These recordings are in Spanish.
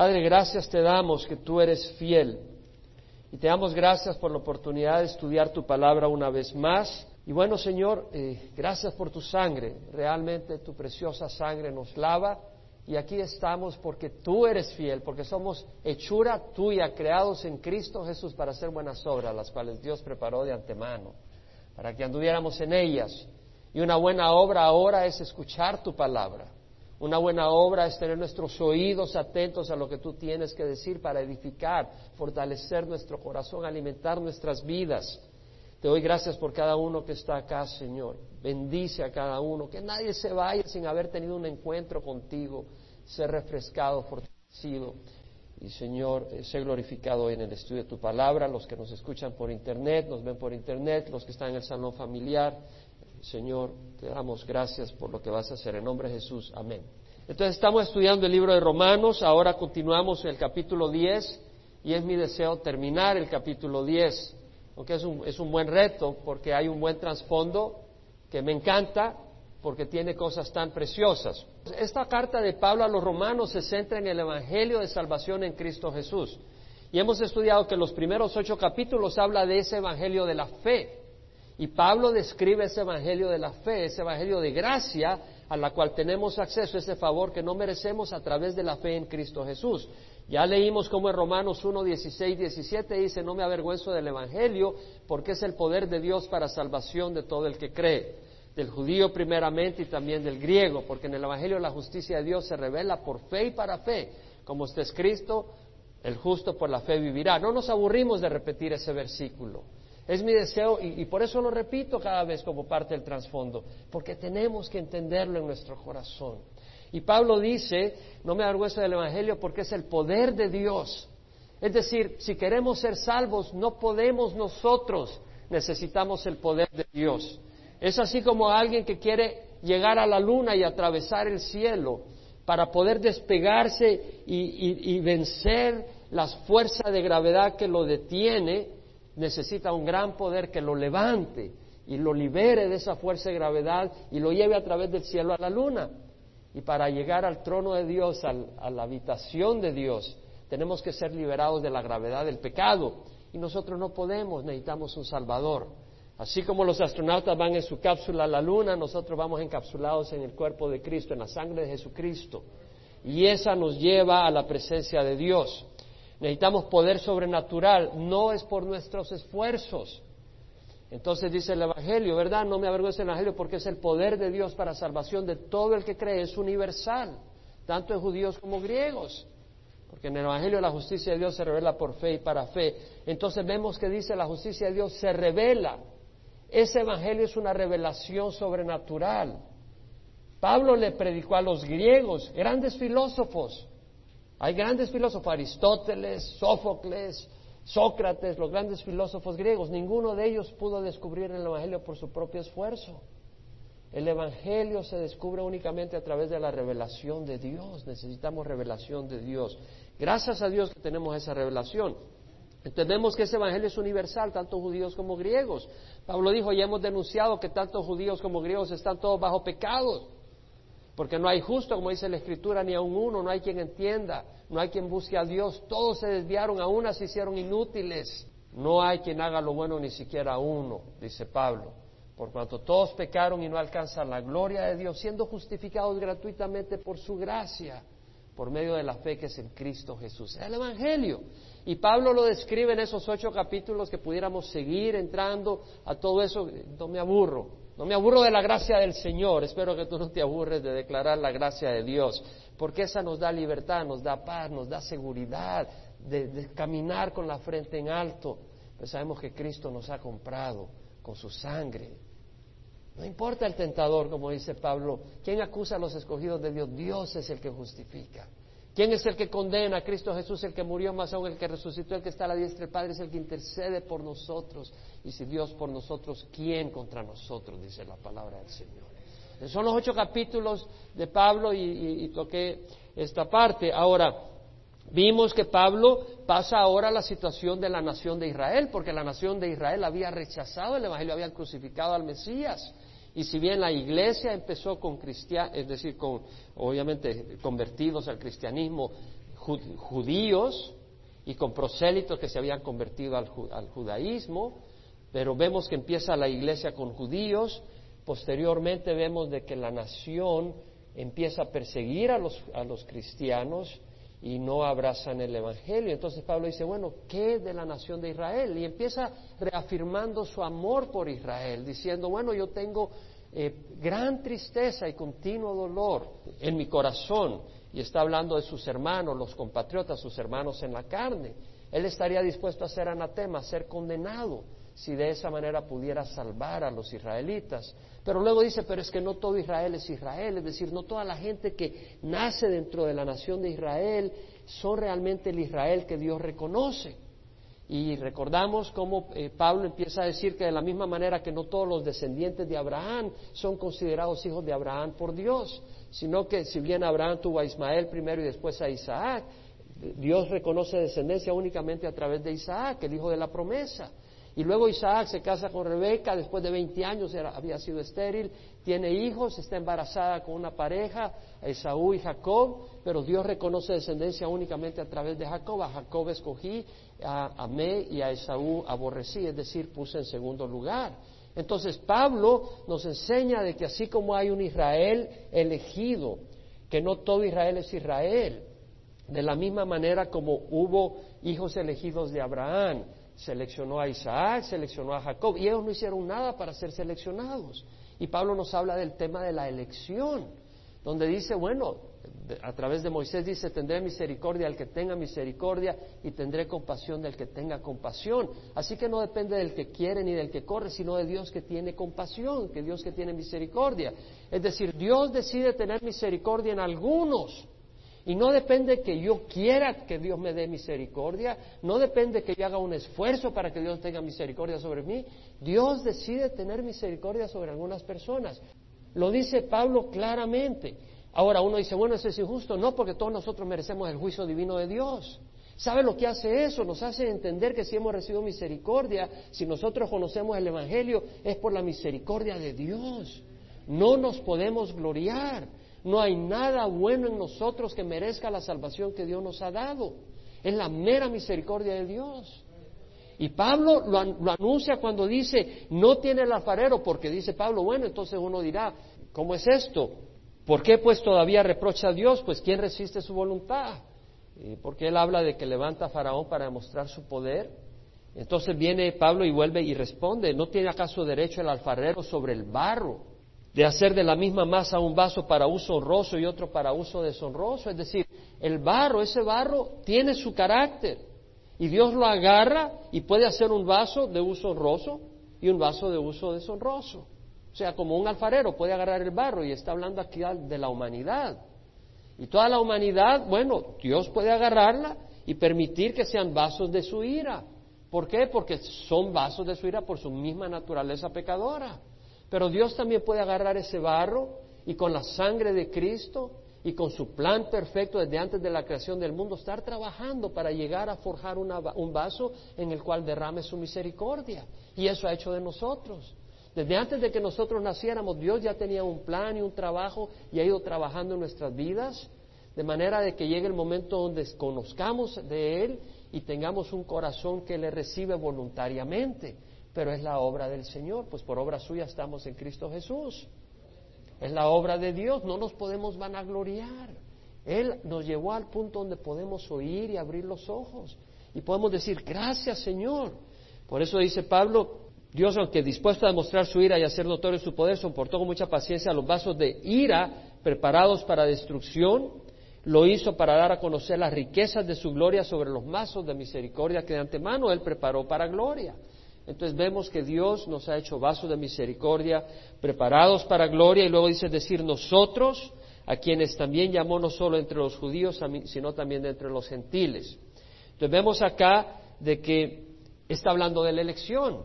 Padre, gracias te damos que tú eres fiel. Y te damos gracias por la oportunidad de estudiar tu palabra una vez más. Y bueno, Señor, eh, gracias por tu sangre. Realmente tu preciosa sangre nos lava. Y aquí estamos porque tú eres fiel, porque somos hechura tuya, creados en Cristo Jesús para hacer buenas obras, las cuales Dios preparó de antemano, para que anduviéramos en ellas. Y una buena obra ahora es escuchar tu palabra. Una buena obra es tener nuestros oídos atentos a lo que tú tienes que decir para edificar, fortalecer nuestro corazón, alimentar nuestras vidas. Te doy gracias por cada uno que está acá, Señor. Bendice a cada uno. Que nadie se vaya sin haber tenido un encuentro contigo, ser refrescado, fortalecido. Y Señor, eh, sé glorificado en el estudio de tu palabra, los que nos escuchan por internet, nos ven por internet, los que están en el salón familiar. Señor, te damos gracias por lo que vas a hacer. En nombre de Jesús, amén. Entonces estamos estudiando el libro de Romanos, ahora continuamos el capítulo 10 y es mi deseo terminar el capítulo 10, aunque es un, es un buen reto porque hay un buen trasfondo que me encanta porque tiene cosas tan preciosas. Esta carta de Pablo a los romanos se centra en el Evangelio de Salvación en Cristo Jesús. Y hemos estudiado que los primeros ocho capítulos habla de ese Evangelio de la fe. Y Pablo describe ese evangelio de la fe, ese evangelio de gracia a la cual tenemos acceso, ese favor que no merecemos a través de la fe en Cristo Jesús. Ya leímos como en Romanos 1, 16, 17 dice, no me avergüenzo del evangelio porque es el poder de Dios para salvación de todo el que cree, del judío primeramente y también del griego, porque en el evangelio la justicia de Dios se revela por fe y para fe, como está escrito, el justo por la fe vivirá. No nos aburrimos de repetir ese versículo. Es mi deseo y, por eso lo repito cada vez como parte del trasfondo, porque tenemos que entenderlo en nuestro corazón. Y Pablo dice, no me avergüenzo del Evangelio porque es el poder de Dios. Es decir, si queremos ser salvos, no podemos nosotros, necesitamos el poder de Dios. Es así como alguien que quiere llegar a la luna y atravesar el cielo para poder despegarse y, y vencer las fuerzas de gravedad que lo detiene, necesita un gran poder que lo levante y lo libere de esa fuerza de gravedad y lo lleve a través del cielo a la luna. Y para llegar al trono de Dios, a la habitación de Dios, tenemos que ser liberados de la gravedad del pecado. Y nosotros no podemos, necesitamos un Salvador. Así como los astronautas van en su cápsula a la luna, nosotros vamos encapsulados en el cuerpo de Cristo, en la sangre de Jesucristo. Y esa nos lleva a la presencia de Dios. Necesitamos poder sobrenatural, no es por nuestros esfuerzos. Entonces dice el Evangelio, ¿verdad? No me avergüenzo del Evangelio porque es el poder de Dios para salvación de todo el que cree, es universal, tanto en judíos como griegos. Porque en el Evangelio la justicia de Dios se revela por fe y para fe. Entonces vemos que dice la justicia de Dios se revela. Ese Evangelio es una revelación sobrenatural. Pablo le predicó a los griegos, grandes filósofos, hay grandes filósofos, Aristóteles, Sófocles, Sócrates, los grandes filósofos griegos. Ninguno de ellos pudo descubrir el Evangelio por su propio esfuerzo. El Evangelio se descubre únicamente a través de la revelación de Dios. Necesitamos revelación de Dios. Gracias a Dios que tenemos esa revelación. Entendemos que ese Evangelio es universal, tanto judíos como griegos. Pablo dijo, ya hemos denunciado que tanto judíos como griegos están todos bajo pecados. Porque no hay justo, como dice la Escritura, ni a un uno, no hay quien entienda, no hay quien busque a Dios. Todos se desviaron, aún se hicieron inútiles. No hay quien haga lo bueno, ni siquiera uno, dice Pablo. Por cuanto todos pecaron y no alcanzan la gloria de Dios, siendo justificados gratuitamente por su gracia, por medio de la fe que es en Cristo Jesús. Es el Evangelio. Y Pablo lo describe en esos ocho capítulos que pudiéramos seguir entrando a todo eso. No me aburro. No me aburro de la gracia del Señor, espero que tú no te aburres de declarar la gracia de Dios, porque esa nos da libertad, nos da paz, nos da seguridad de, caminar con la frente en alto. Pues sabemos que Cristo nos ha comprado con su sangre. No importa el tentador, como dice Pablo, ¿quién acusa a los escogidos de Dios? Dios es el que justifica. ¿Quién es el que condena? Cristo Jesús, el que murió, más aún el que resucitó, el que está a la diestra del Padre, es el que intercede por nosotros. Y si Dios por nosotros, ¿quién contra nosotros? Dice la palabra del Señor. Son los ocho capítulos de Pablo y, toqué esta parte. Ahora, vimos que Pablo pasa ahora a la situación de la nación de Israel, porque la nación de Israel había rechazado el Evangelio, había crucificado al Mesías. Y si bien la iglesia empezó con cristianos, es decir, con obviamente convertidos al cristianismo, judíos y con prosélitos que se habían convertido al, judaísmo, pero vemos que empieza la iglesia con judíos, posteriormente vemos de que la nación empieza a perseguir a los, a los cristianos y no abrazan el Evangelio. Entonces Pablo dice, bueno, ¿qué de la nación de Israel? Y empieza reafirmando su amor por Israel, diciendo, bueno, yo tengo eh, gran tristeza y continuo dolor en mi corazón. Y está hablando de sus hermanos, los compatriotas, sus hermanos en la carne. Él estaría dispuesto a ser anatema, a ser condenado, si de esa manera pudiera salvar a los israelitas. Pero luego dice, pero es que no todo Israel es Israel, es decir, no toda la gente que nace dentro de la nación de Israel son realmente el Israel que Dios reconoce. Y recordamos cómo eh, Pablo empieza a decir que de la misma manera que no todos los descendientes de Abraham son considerados hijos de Abraham por Dios, sino que si bien Abraham tuvo a Ismael primero y después a Isaac, Dios reconoce descendencia únicamente a través de Isaac, el hijo de la promesa. Y luego Isaac se casa con Rebeca, después de 20 años había sido estéril, tiene hijos, está embarazada con una pareja, Esaú y Jacob, pero Dios reconoce descendencia únicamente a través de Jacob. A Jacob escogí, a Amé y a Esaú aborrecí, es decir, puse en segundo lugar. Entonces Pablo nos enseña de que así como hay un Israel elegido, que no todo Israel es Israel, de la misma manera como hubo hijos elegidos de Abraham, seleccionó a Isaac, seleccionó a Jacob, y ellos no hicieron nada para ser seleccionados. Y Pablo nos habla del tema de la elección, donde dice, bueno, a través de Moisés dice, tendré misericordia al que tenga misericordia y tendré compasión del que tenga compasión. Así que no depende del que quiere ni del que corre, sino de Dios que tiene compasión, que Dios que tiene misericordia. Es decir, Dios decide tener misericordia en algunos y no depende que yo quiera que Dios me dé misericordia, no depende que yo haga un esfuerzo para que Dios tenga misericordia sobre mí. Dios decide tener misericordia sobre algunas personas. Lo dice Pablo claramente. Ahora uno dice, bueno, eso es injusto. No, porque todos nosotros merecemos el juicio divino de Dios. ¿Sabe lo que hace eso? Nos hace entender que si hemos recibido misericordia, si nosotros conocemos el Evangelio, es por la misericordia de Dios. No nos podemos gloriar. No hay nada bueno en nosotros que merezca la salvación que Dios nos ha dado. Es la mera misericordia de Dios. Y Pablo lo, anuncia cuando dice, no tiene el alfarero, porque dice Pablo, bueno, entonces uno dirá, ¿cómo es esto? ¿Por qué pues todavía reprocha a Dios? Pues ¿quién resiste su voluntad? porque él habla de que levanta a Faraón para demostrar su poder. Entonces viene Pablo y vuelve y responde, ¿no tiene acaso derecho el alfarero sobre el barro de hacer de la misma masa un vaso para uso honroso y otro para uso deshonroso. Es decir, el barro, ese barro tiene su carácter y Dios lo agarra y puede hacer un vaso de uso honroso y un vaso de uso deshonroso. O sea, como un alfarero puede agarrar el barro y está hablando aquí de la humanidad. Y toda la humanidad, bueno, Dios puede agarrarla y permitir que sean vasos de su ira. ¿Por qué? Porque son vasos de su ira por su misma naturaleza pecadora. Pero Dios también puede agarrar ese barro y con la sangre de Cristo y con su plan perfecto desde antes de la creación del mundo estar trabajando para llegar a forjar un vaso en el cual derrame su misericordia. Y eso ha hecho de nosotros. Desde antes de que nosotros naciéramos, Dios ya tenía un plan y un trabajo y ha ido trabajando en nuestras vidas, de manera de que llegue el momento donde conozcamos de Él y tengamos un corazón que le recibe voluntariamente pero es la obra del Señor, pues por obra suya estamos en Cristo Jesús. Es la obra de Dios, no nos podemos vanagloriar. Él nos llevó al punto donde podemos oír y abrir los ojos y podemos decir, gracias Señor. Por eso dice Pablo, Dios, aunque dispuesto a demostrar su ira y hacer notorio su poder, soportó con mucha paciencia los vasos de ira preparados para destrucción, lo hizo para dar a conocer las riquezas de su gloria sobre los vasos de misericordia que de antemano Él preparó para gloria. Entonces vemos que Dios nos ha hecho vasos de misericordia preparados para gloria y luego dice decir nosotros, a quienes también llamó no solo entre los judíos, sino también entre los gentiles. Entonces vemos acá de que está hablando de la elección,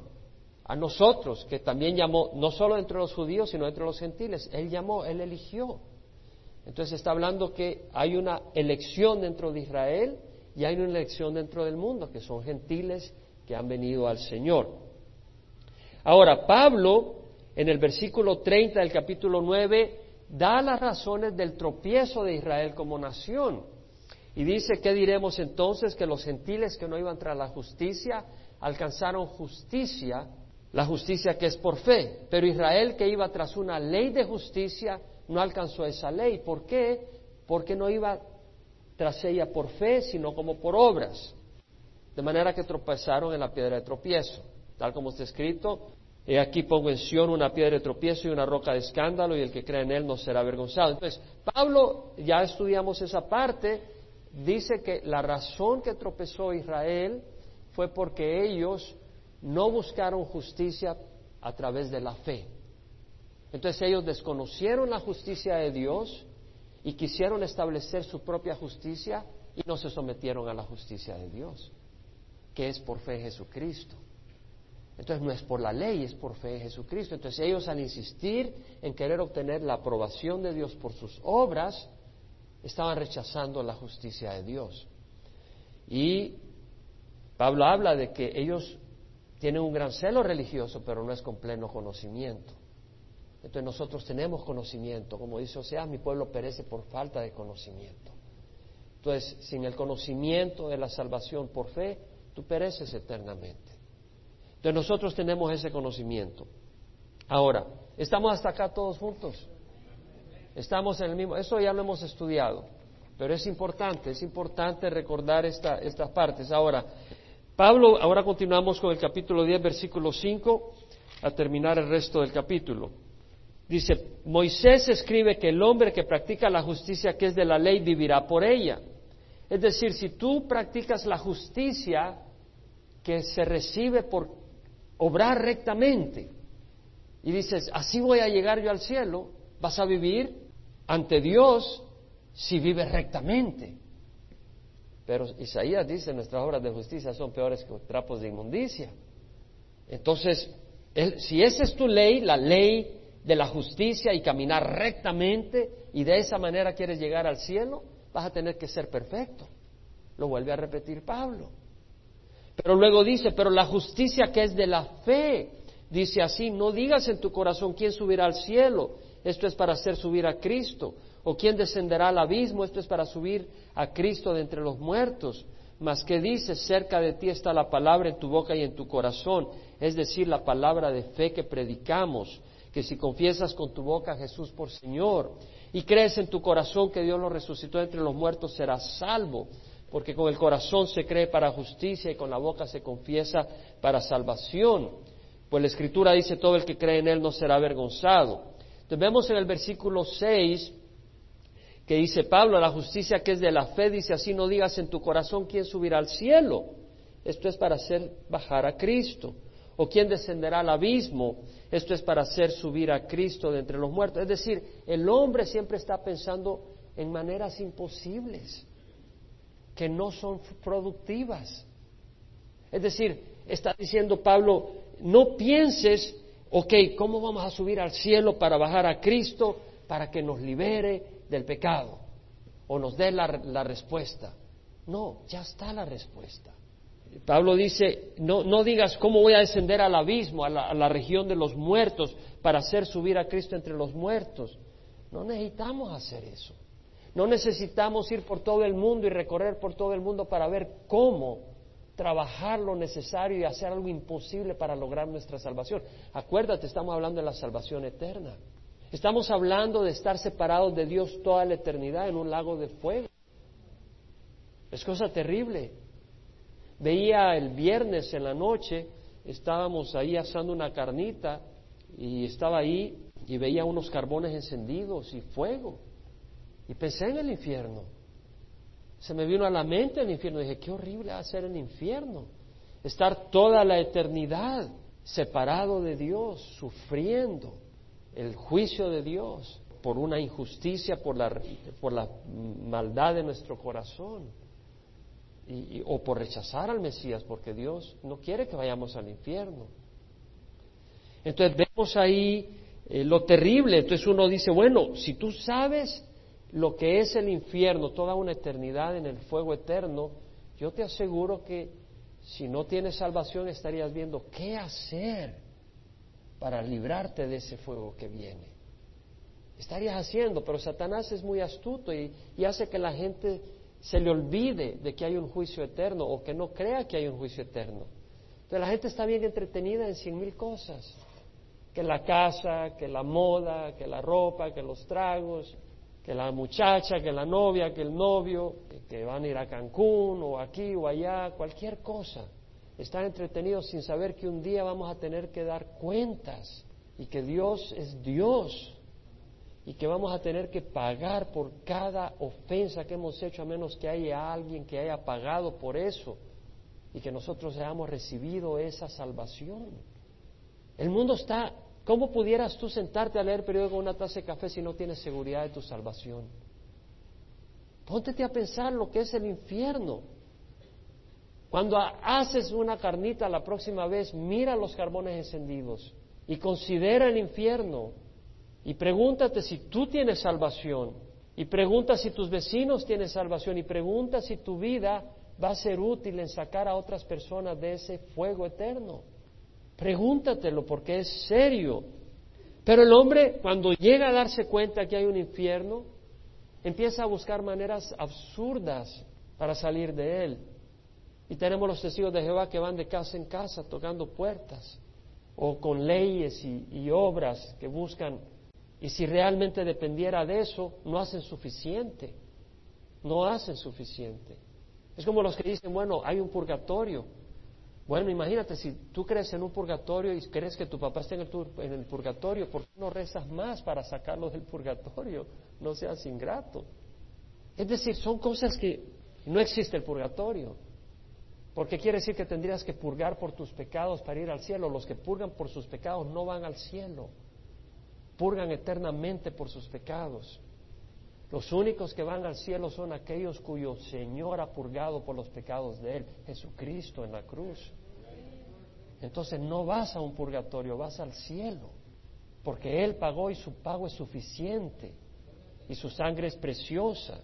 a nosotros, que también llamó no solo entre los judíos, sino entre los gentiles. Él llamó, Él eligió. Entonces está hablando que hay una elección dentro de Israel y hay una elección dentro del mundo, que son gentiles que han venido al Señor. Ahora, Pablo, en el versículo 30 del capítulo 9, da las razones del tropiezo de Israel como nación. Y dice, ¿qué diremos entonces? Que los gentiles que no iban tras la justicia alcanzaron justicia, la justicia que es por fe. Pero Israel que iba tras una ley de justicia no alcanzó esa ley. ¿Por qué? Porque no iba tras ella por fe, sino como por obras. De manera que tropezaron en la piedra de tropiezo. Tal como está escrito, He aquí pongo en Sion una piedra de tropiezo y una roca de escándalo, y el que cree en él no será avergonzado. Entonces, Pablo, ya estudiamos esa parte, dice que la razón que tropezó Israel fue porque ellos no buscaron justicia a través de la fe. Entonces ellos desconocieron la justicia de Dios y quisieron establecer su propia justicia y no se sometieron a la justicia de Dios, que es por fe en Jesucristo. Entonces no es por la ley, es por fe en Jesucristo. Entonces ellos al insistir en querer obtener la aprobación de Dios por sus obras, estaban rechazando la justicia de Dios. Y Pablo habla de que ellos tienen un gran celo religioso, pero no es con pleno conocimiento. Entonces nosotros tenemos conocimiento, como dice sea, mi pueblo perece por falta de conocimiento. Entonces, sin el conocimiento de la salvación por fe, tú pereces eternamente. Entonces nosotros tenemos ese conocimiento. Ahora, ¿estamos hasta acá todos juntos? Estamos en el mismo, eso ya lo hemos estudiado, pero es importante, es importante recordar esta, estas partes. Ahora, Pablo, ahora continuamos con el capítulo 10, versículo 5, a terminar el resto del capítulo. Dice, Moisés escribe que el hombre que practica la justicia que es de la ley vivirá por ella. Es decir, si tú practicas la justicia que se recibe por obrar rectamente y dices, así voy a llegar yo al cielo, vas a vivir ante Dios si vive rectamente. Pero Isaías dice, nuestras obras de justicia son peores que trapos de inmundicia. Entonces, si esa es tu ley, la ley de la justicia y caminar rectamente y de esa manera quieres llegar al cielo, vas a tener que ser perfecto. Lo vuelve a repetir Pablo. Pero luego dice, pero la justicia que es de la fe, dice así, no digas en tu corazón quién subirá al cielo, esto es para hacer subir a Cristo. ¿O quién descenderá al abismo? Esto es para subir a Cristo de entre los muertos. Mas que dices, cerca de ti está la palabra en tu boca y en tu corazón, es decir, la palabra de fe que predicamos, que si confiesas con tu boca a Jesús por Señor y crees en tu corazón que Dios lo resucitó entre los muertos, serás salvo, porque con el corazón se cree para justicia y con la boca se confiesa para salvación. Pues la Escritura dice, todo el que cree en Él no será avergonzado. Entonces vemos en el versículo 6 que dice Pablo, la justicia que es de la fe, dice así, no digas en tu corazón quién subirá al cielo. Esto es para hacer bajar a Cristo. O quién descenderá al abismo. Esto es para hacer subir a Cristo de entre los muertos. Es decir, el hombre siempre está pensando en maneras imposibles, que no son productivas. Es decir, está diciendo Pablo, no pienses ok, ¿cómo vamos a subir al cielo para bajar a Cristo para que nos libere del pecado o nos dé la, respuesta? No, ya está la respuesta. Pablo dice, no, no, digas cómo voy a descender al abismo, a la, a la, región de los muertos, para hacer subir a Cristo entre los muertos. No necesitamos hacer eso. No necesitamos ir por todo el mundo y recorrer por todo el mundo para ver cómo trabajar lo necesario y hacer algo imposible para lograr nuestra salvación. Acuérdate, estamos hablando de la salvación eterna. Estamos hablando de estar separados de Dios toda la eternidad en un lago de fuego. Es cosa terrible. Veía el viernes en la noche, estábamos ahí asando una carnita y estaba ahí y veía unos carbones encendidos y fuego. Y pensé en el infierno se me vino a la mente el infierno. Dije, qué horrible va a ser el infierno. Estar toda la eternidad separado de Dios, sufriendo el juicio de Dios por una injusticia, por la, por la maldad de nuestro corazón. Y, o por rechazar al Mesías, porque Dios no quiere que vayamos al infierno. Entonces vemos ahí eh, lo terrible. Entonces uno dice, bueno, si tú sabes lo que es el infierno, toda una eternidad en el fuego eterno, yo te aseguro que si no tienes salvación estarías viendo qué hacer para librarte de ese fuego que viene. Estarías haciendo, pero Satanás es muy astuto y, hace que la gente se le olvide de que hay un juicio eterno o que no crea que hay un juicio eterno. Entonces la gente está bien entretenida en cien mil cosas, que la casa, que la moda, que la ropa, que los tragos, que la muchacha, que la novia, que el novio, que van a ir a Cancún o aquí o allá, cualquier cosa. Están entretenidos sin saber que un día vamos a tener que dar cuentas y que Dios es Dios y que vamos a tener que pagar por cada ofensa que hemos hecho a menos que haya alguien que haya pagado por eso y que nosotros hayamos recibido esa salvación. El mundo está ¿Cómo pudieras tú sentarte a leer periódico con una taza de café si no tienes seguridad de tu salvación? Póntete a pensar lo que es el infierno. Cuando haces una carnita la próxima vez, mira los carbones encendidos y considera el infierno y pregúntate si tú tienes salvación y pregunta si tus vecinos tienen salvación y pregunta si tu vida va a ser útil en sacar a otras personas de ese fuego eterno. Pregúntatelo porque es serio. Pero el hombre, cuando llega a darse cuenta que hay un infierno, empieza a buscar maneras absurdas para salir de él. Y tenemos los testigos de Jehová que van de casa en casa tocando puertas o con leyes y, y obras que buscan. Y si realmente dependiera de eso, no hacen suficiente. No hacen suficiente. Es como los que dicen, bueno, hay un purgatorio. Bueno, imagínate, si tú crees en un purgatorio y crees que tu papá está en el, purgatorio, ¿por qué no rezas más para sacarlo del purgatorio? No seas ingrato. Es decir, son cosas que no existe el purgatorio. Porque quiere decir que tendrías que purgar por tus pecados para ir al cielo. Los que purgan por sus pecados no van al cielo. Purgan eternamente por sus pecados. Los únicos que van al cielo son aquellos cuyo Señor ha purgado por los pecados de Él, Jesucristo en la cruz. Entonces no vas a un purgatorio, vas al cielo, porque Él pagó y su pago es suficiente y su sangre es preciosa.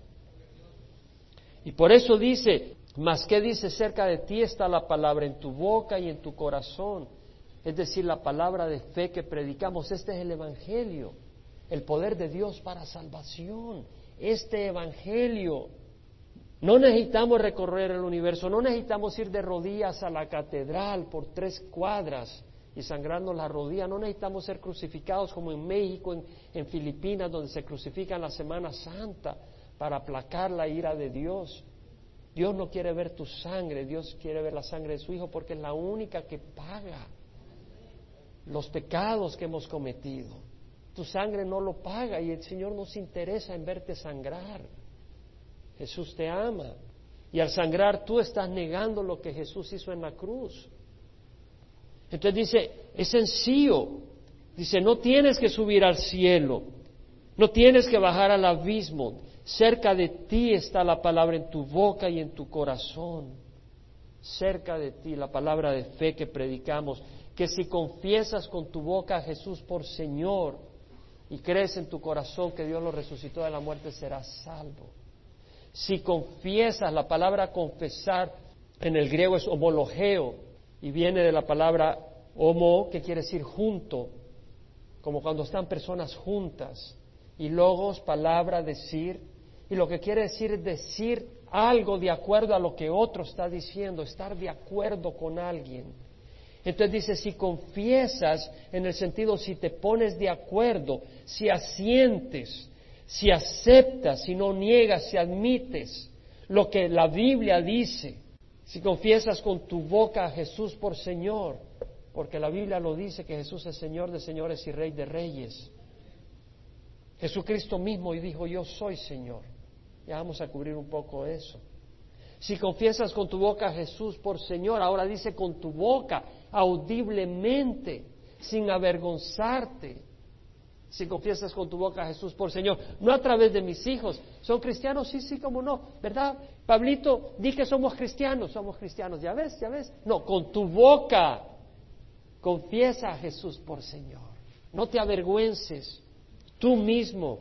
Y por eso dice, más que dice, cerca de ti está la palabra en tu boca y en tu corazón, es decir, la palabra de fe que predicamos, este es el Evangelio el poder de Dios para salvación. Este Evangelio. No necesitamos recorrer el universo, no necesitamos ir de rodillas a la catedral por tres cuadras y sangrando la rodilla, no necesitamos ser crucificados como en México, en, en Filipinas, donde se crucifican la Semana Santa para aplacar la ira de Dios. Dios no quiere ver tu sangre, Dios quiere ver la sangre de su Hijo porque es la única que paga los pecados que hemos cometido. Tu sangre no lo paga y el Señor no se interesa en verte sangrar. Jesús te ama. Y al sangrar tú estás negando lo que Jesús hizo en la cruz. Entonces dice, es sencillo. Dice, no tienes que subir al cielo, no tienes que bajar al abismo. Cerca de ti está la palabra en tu boca y en tu corazón. Cerca de ti la palabra de fe que predicamos, que si confiesas con tu boca a Jesús por Señor, y crees en tu corazón que Dios lo resucitó de la muerte, serás salvo. Si confiesas, la palabra confesar en el griego es homologeo y viene de la palabra homo, que quiere decir junto, como cuando están personas juntas. Y logos, palabra, decir. Y lo que quiere decir es decir algo de acuerdo a lo que otro está diciendo, estar de acuerdo con alguien. Entonces dice, si confiesas, en el sentido, si te pones de acuerdo, si asientes, si aceptas, si no niegas, si admites lo que la Biblia dice, si confiesas con tu boca a Jesús por Señor, porque la Biblia lo dice que Jesús es Señor de señores y Rey de reyes. Jesucristo mismo y dijo, yo soy Señor. Ya vamos a cubrir un poco eso. Si confiesas con tu boca a Jesús por Señor, ahora dice con tu boca, audiblemente, sin avergonzarte. Si confiesas con tu boca a Jesús por Señor, no a través de mis hijos. ¿Son cristianos? Sí, sí, como no. ¿Verdad? Pablito, di que somos cristianos, somos cristianos. ¿Ya ves? ¿Ya ves? No, con tu boca confiesa a Jesús por Señor. No te avergüences tú mismo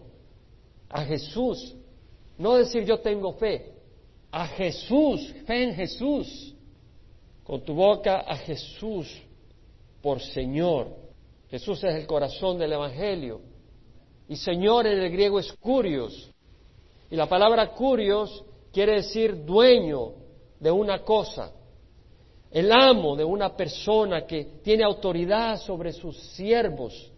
a Jesús. No decir yo tengo fe, a Jesús, fe en Jesús, con tu boca a Jesús por Señor. Jesús es el corazón del Evangelio. Y Señor en el griego es curios. Y la palabra curios quiere decir dueño de una cosa, el amo de una persona que tiene autoridad sobre sus siervos,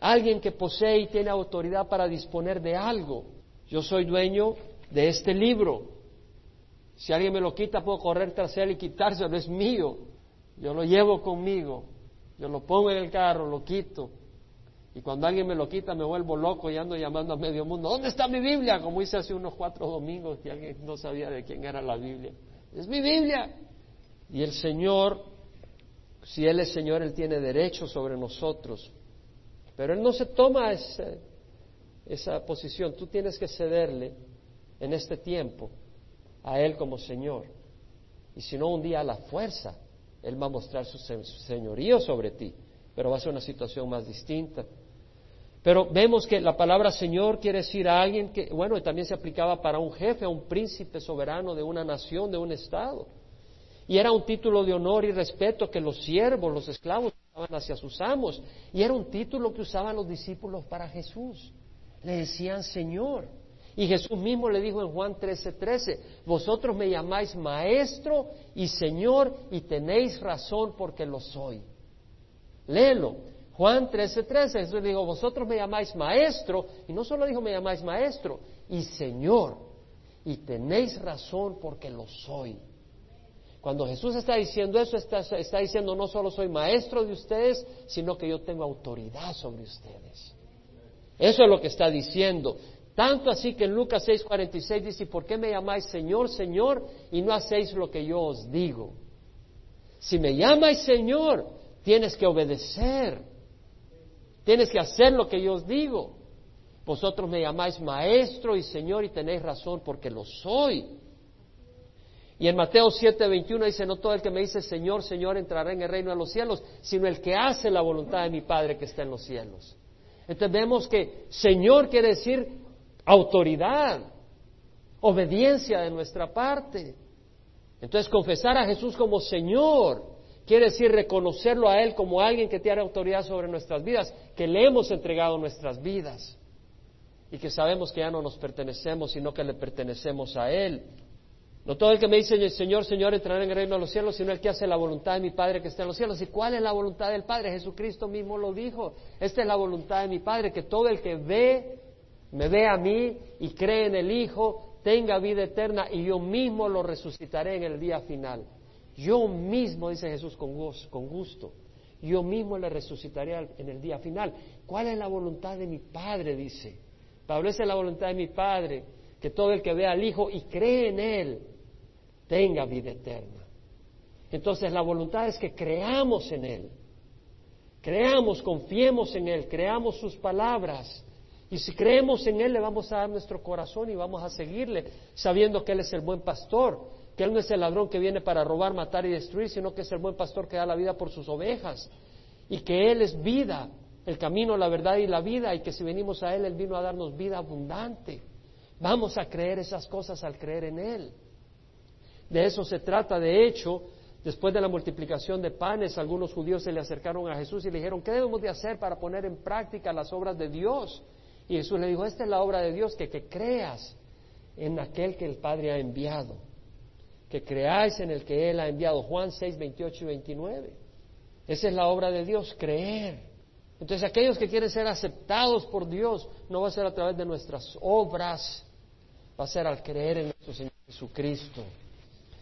alguien que posee y tiene autoridad para disponer de algo. Yo soy dueño de este libro. Si alguien me lo quita, puedo correr tras él y quitárselo, es mío. Yo lo llevo conmigo. Yo lo pongo en el carro, lo quito. Y cuando alguien me lo quita, me vuelvo loco y ando llamando a medio mundo. ¿Dónde está mi Biblia? Como hice hace unos cuatro domingos que alguien no sabía de quién era la Biblia. Es mi Biblia. Y el Señor, si Él es Señor, Él tiene derecho sobre nosotros. Pero Él no se toma esa posición. Tú tienes que cederle en este tiempo a Él como Señor. Y si no, un día a la fuerza, Él va a mostrar su señorío sobre ti. Pero va a ser una situación más distinta. Pero vemos que la palabra Señor quiere decir a alguien que, bueno, también se aplicaba para un jefe, a un príncipe soberano de una nación, de un estado. Y era un título de honor y respeto que los siervos, los esclavos usaban hacia sus amos. Y era un título que usaban los discípulos para Jesús. Le decían Señor. Y Jesús mismo le dijo en Juan 13:13, 13, vosotros me llamáis maestro y Señor y tenéis razón porque lo soy. Léelo. Juan 13:13, 13, Jesús le dijo, vosotros me llamáis maestro, y no solo dijo me llamáis maestro, y Señor, y tenéis razón porque lo soy. Cuando Jesús está diciendo eso, está, está, diciendo no solo soy maestro de ustedes, sino que yo tengo autoridad sobre ustedes. Eso es lo que está diciendo. Tanto así que en Lucas 6:46 dice, ¿por qué me llamáis Señor, Señor y no hacéis lo que yo os digo? Si me llamáis Señor, tienes que obedecer. Tienes que hacer lo que yo os digo. Vosotros me llamáis maestro y señor y tenéis razón porque lo soy. Y en Mateo 7:21 dice, no todo el que me dice Señor, Señor entrará en el reino de los cielos, sino el que hace la voluntad de mi Padre que está en los cielos. Entonces vemos que Señor quiere decir autoridad, obediencia de nuestra parte. Entonces confesar a Jesús como Señor Quiere decir reconocerlo a Él como alguien que tiene autoridad sobre nuestras vidas, que le hemos entregado nuestras vidas y que sabemos que ya no nos pertenecemos, sino que le pertenecemos a Él. No todo el que me dice Señor, Señor entrará en el reino de los cielos, sino el que hace la voluntad de mi Padre que está en los cielos. ¿Y cuál es la voluntad del Padre? Jesucristo mismo lo dijo. Esta es la voluntad de mi Padre, que todo el que ve, me ve a mí y cree en el Hijo, tenga vida eterna y yo mismo lo resucitaré en el día final. Yo mismo, dice Jesús con, gusto, yo mismo le resucitaré en el día final. ¿Cuál es la voluntad de mi Padre? Dice. Pablo es la voluntad de mi Padre, que todo el que vea al Hijo y cree en Él tenga vida eterna. Entonces la voluntad es que creamos en Él, creamos, confiemos en Él, creamos sus palabras. Y si creemos en Él, le vamos a dar nuestro corazón y vamos a seguirle, sabiendo que Él es el buen pastor, que Él no es el ladrón que viene para robar, matar y destruir, sino que es el buen pastor que da la vida por sus ovejas y que Él es vida, el camino, la verdad y la vida y que si venimos a Él, Él vino a darnos vida abundante. Vamos a creer esas cosas al creer en Él. De eso se trata, de hecho, después de la multiplicación de panes, algunos judíos se le acercaron a Jesús y le dijeron, ¿qué debemos de hacer para poner en práctica las obras de Dios? Y Jesús le dijo, esta es la obra de Dios, que, creas en aquel que el Padre ha enviado que creáis en el que Él ha enviado. Juan 6, 28 y 29. Esa es la obra de Dios, creer. Entonces aquellos que quieren ser aceptados por Dios no va a ser a través de nuestras obras, va a ser al creer en nuestro Señor Jesucristo.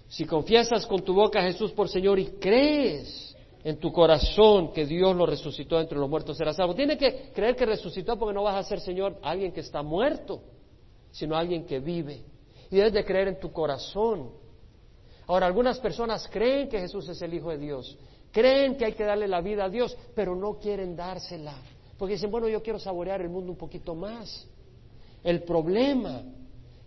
Si confiesas con tu boca a Jesús por Señor y crees en tu corazón que Dios lo resucitó entre los muertos, serás salvo. Tiene que creer que resucitó porque no vas a ser Señor alguien que está muerto, sino alguien que vive. Y debes de creer en tu corazón Ahora, algunas personas creen que Jesús es el Hijo de Dios, creen que hay que darle la vida a Dios, pero no quieren dársela, porque dicen, bueno, yo quiero saborear el mundo un poquito más. El problema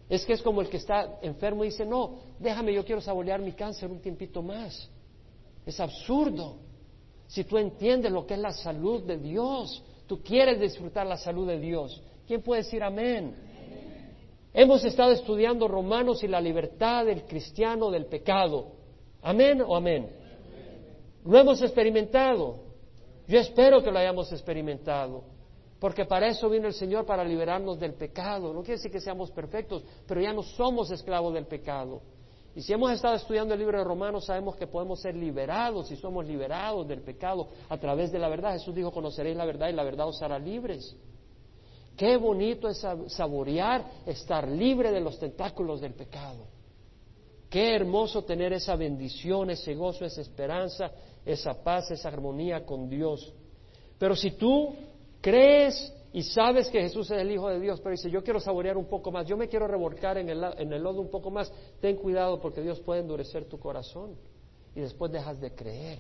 es que es como el que está enfermo y dice, no, déjame, yo quiero saborear mi cáncer un tiempito más. Es absurdo. Si tú entiendes lo que es la salud de Dios, tú quieres disfrutar la salud de Dios. ¿Quién puede decir amén? Hemos estado estudiando Romanos y la libertad del cristiano del pecado. Amén o amén. Lo hemos experimentado. Yo espero que lo hayamos experimentado. Porque para eso vino el Señor, para liberarnos del pecado. No quiere decir que seamos perfectos, pero ya no somos esclavos del pecado. Y si hemos estado estudiando el libro de Romanos, sabemos que podemos ser liberados y somos liberados del pecado a través de la verdad. Jesús dijo, conoceréis la verdad y la verdad os hará libres. Qué bonito es saborear estar libre de los tentáculos del pecado. Qué hermoso tener esa bendición, ese gozo, esa esperanza, esa paz, esa armonía con Dios. Pero si tú crees y sabes que Jesús es el Hijo de Dios, pero dice, yo quiero saborear un poco más, yo me quiero revolcar en el, en el lodo un poco más, ten cuidado porque Dios puede endurecer tu corazón y después dejas de creer.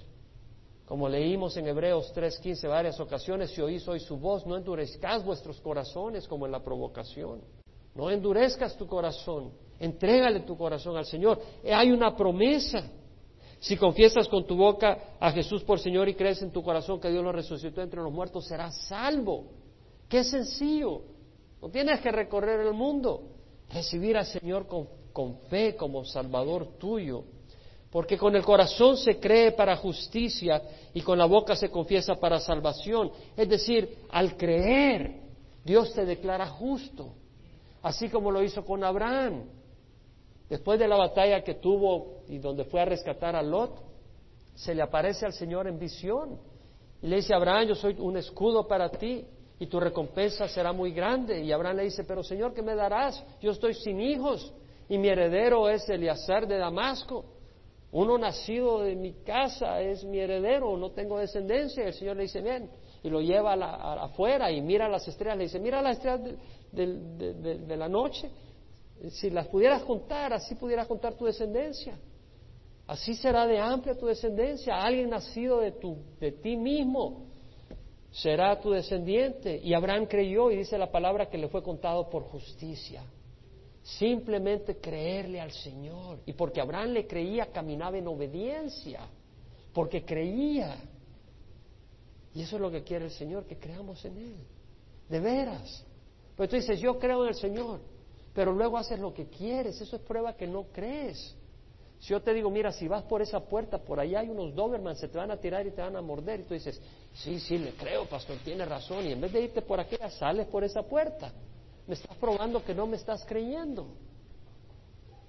Como leímos en Hebreos 3:15 varias ocasiones, si oís hoy su voz, no endurezcas vuestros corazones como en la provocación. No endurezcas tu corazón, entrégale tu corazón al Señor. Hay una promesa. Si confiesas con tu boca a Jesús por Señor y crees en tu corazón que Dios lo resucitó entre los muertos, serás salvo. Qué sencillo. No tienes que recorrer el mundo. Recibir al Señor con, fe como Salvador tuyo porque con el corazón se cree para justicia y con la boca se confiesa para salvación. Es decir, al creer, Dios te declara justo, así como lo hizo con Abraham. Después de la batalla que tuvo y donde fue a rescatar a Lot, se le aparece al Señor en visión y le dice, Abraham, yo soy un escudo para ti y tu recompensa será muy grande. Y Abraham le dice, pero Señor, ¿qué me darás? Yo estoy sin hijos y mi heredero es Eleazar de Damasco. Uno nacido de mi casa es mi heredero, no tengo descendencia. El Señor le dice, bien, y lo lleva afuera y mira las estrellas. Le dice, mira las estrellas de, la noche. Si las pudieras contar, así pudieras contar tu descendencia. Así será de amplia tu descendencia. Alguien nacido de, tu, de ti mismo será tu descendiente. Y Abraham creyó y dice la palabra que le fue contado por justicia. Simplemente creerle al Señor. Y porque Abraham le creía, caminaba en obediencia. Porque creía. Y eso es lo que quiere el Señor, que creamos en Él. De veras. Pero tú dices, yo creo en el Señor, pero luego haces lo que quieres. Eso es prueba que no crees. Si yo te digo, mira, si vas por esa puerta, por allá hay unos Doberman, se te van a tirar y te van a morder. Y tú dices, sí, sí, le creo, pastor, tiene razón. Y en vez de irte por aquí, sales por esa puerta me estás probando que no me estás creyendo.